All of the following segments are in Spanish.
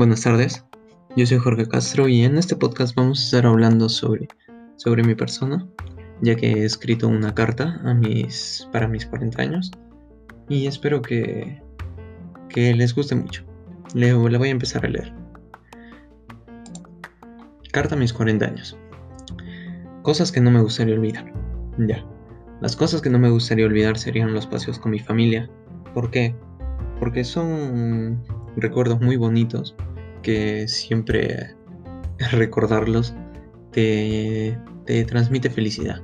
Buenas tardes, yo soy Jorge Castro y en este podcast vamos a estar hablando sobre, sobre mi persona, ya que he escrito una carta a mis, para mis 40 años y espero que, que les guste mucho. Le, la voy a empezar a leer. Carta a mis 40 años. Cosas que no me gustaría olvidar. Ya. Las cosas que no me gustaría olvidar serían los paseos con mi familia. ¿Por qué? Porque son recuerdos muy bonitos que siempre recordarlos te, te transmite felicidad.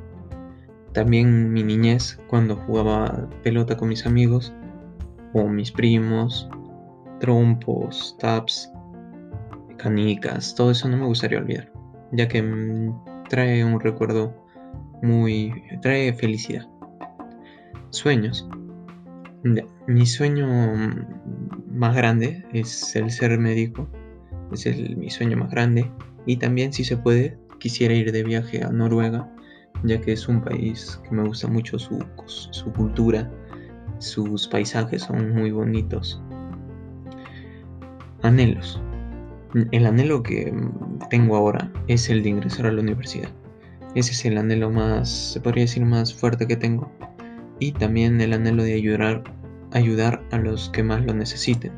También mi niñez, cuando jugaba pelota con mis amigos, o mis primos, trompos, taps, canicas, todo eso no me gustaría olvidar, ya que trae un recuerdo muy... trae felicidad. Sueños. Mi sueño más grande es el ser médico, es el, mi sueño más grande y también si se puede quisiera ir de viaje a Noruega, ya que es un país que me gusta mucho su, su cultura, sus paisajes son muy bonitos. Anhelos. El anhelo que tengo ahora es el de ingresar a la universidad. Ese es el anhelo más, se podría decir, más fuerte que tengo. Y también el anhelo de ayudar, ayudar a los que más lo necesiten.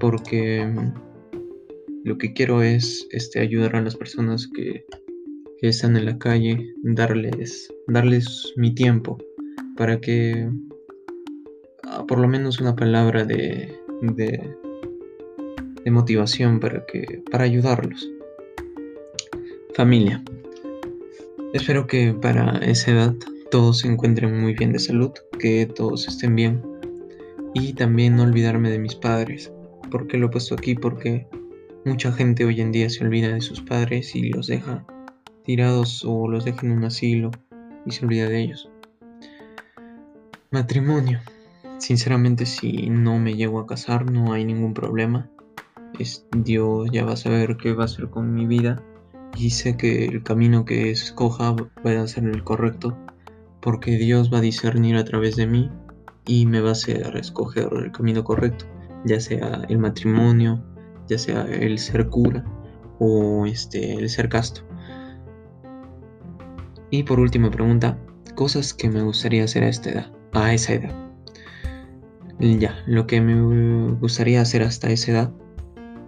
Porque lo que quiero es este, ayudar a las personas que, que están en la calle, darles, darles mi tiempo para que ah, por lo menos una palabra de, de, de motivación para, que, para ayudarlos. Familia. Espero que para esa edad todos se encuentren muy bien de salud, que todos estén bien. Y también no olvidarme de mis padres. ¿Por qué lo he puesto aquí? Porque mucha gente hoy en día se olvida de sus padres y los deja tirados o los deja en un asilo y se olvida de ellos. Matrimonio. Sinceramente, si no me llego a casar, no hay ningún problema. Es, Dios ya va a saber qué va a hacer con mi vida y sé que el camino que escoja va a ser el correcto porque Dios va a discernir a través de mí y me va a hacer escoger el camino correcto, ya sea el matrimonio, ya sea el ser cura o este el ser casto. Y por última pregunta, cosas que me gustaría hacer a esta edad, a esa edad. Ya, lo que me gustaría hacer hasta esa edad,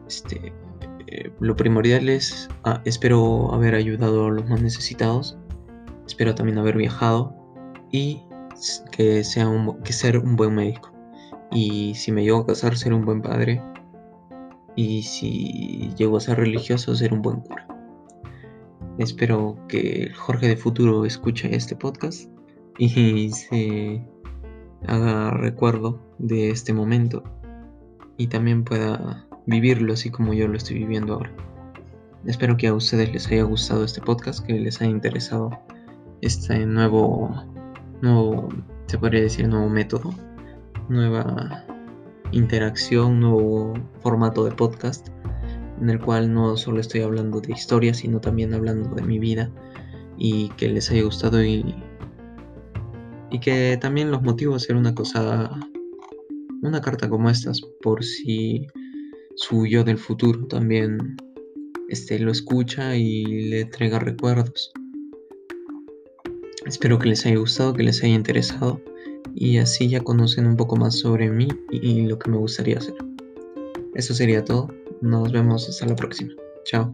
este, eh, lo primordial es, ah, espero haber ayudado a los más necesitados, espero también haber viajado y que sea que ser un buen médico. Y si me llego a casar, ser un buen padre. Y si llego a ser religioso, ser un buen cura. Espero que Jorge de futuro escuche este podcast y se haga recuerdo de este momento y también pueda vivirlo así como yo lo estoy viviendo ahora. Espero que a ustedes les haya gustado este podcast, que les haya interesado este nuevo, nuevo, se podría decir, nuevo método, nueva interacción, nuevo formato de podcast, en el cual no solo estoy hablando de historia, sino también hablando de mi vida y que les haya gustado y, y que también los motivo a hacer una cosa, una carta como estas, por si su yo del futuro también este, lo escucha y le entrega recuerdos. Espero que les haya gustado, que les haya interesado y así ya conocen un poco más sobre mí y lo que me gustaría hacer. Eso sería todo. Nos vemos hasta la próxima. Chao.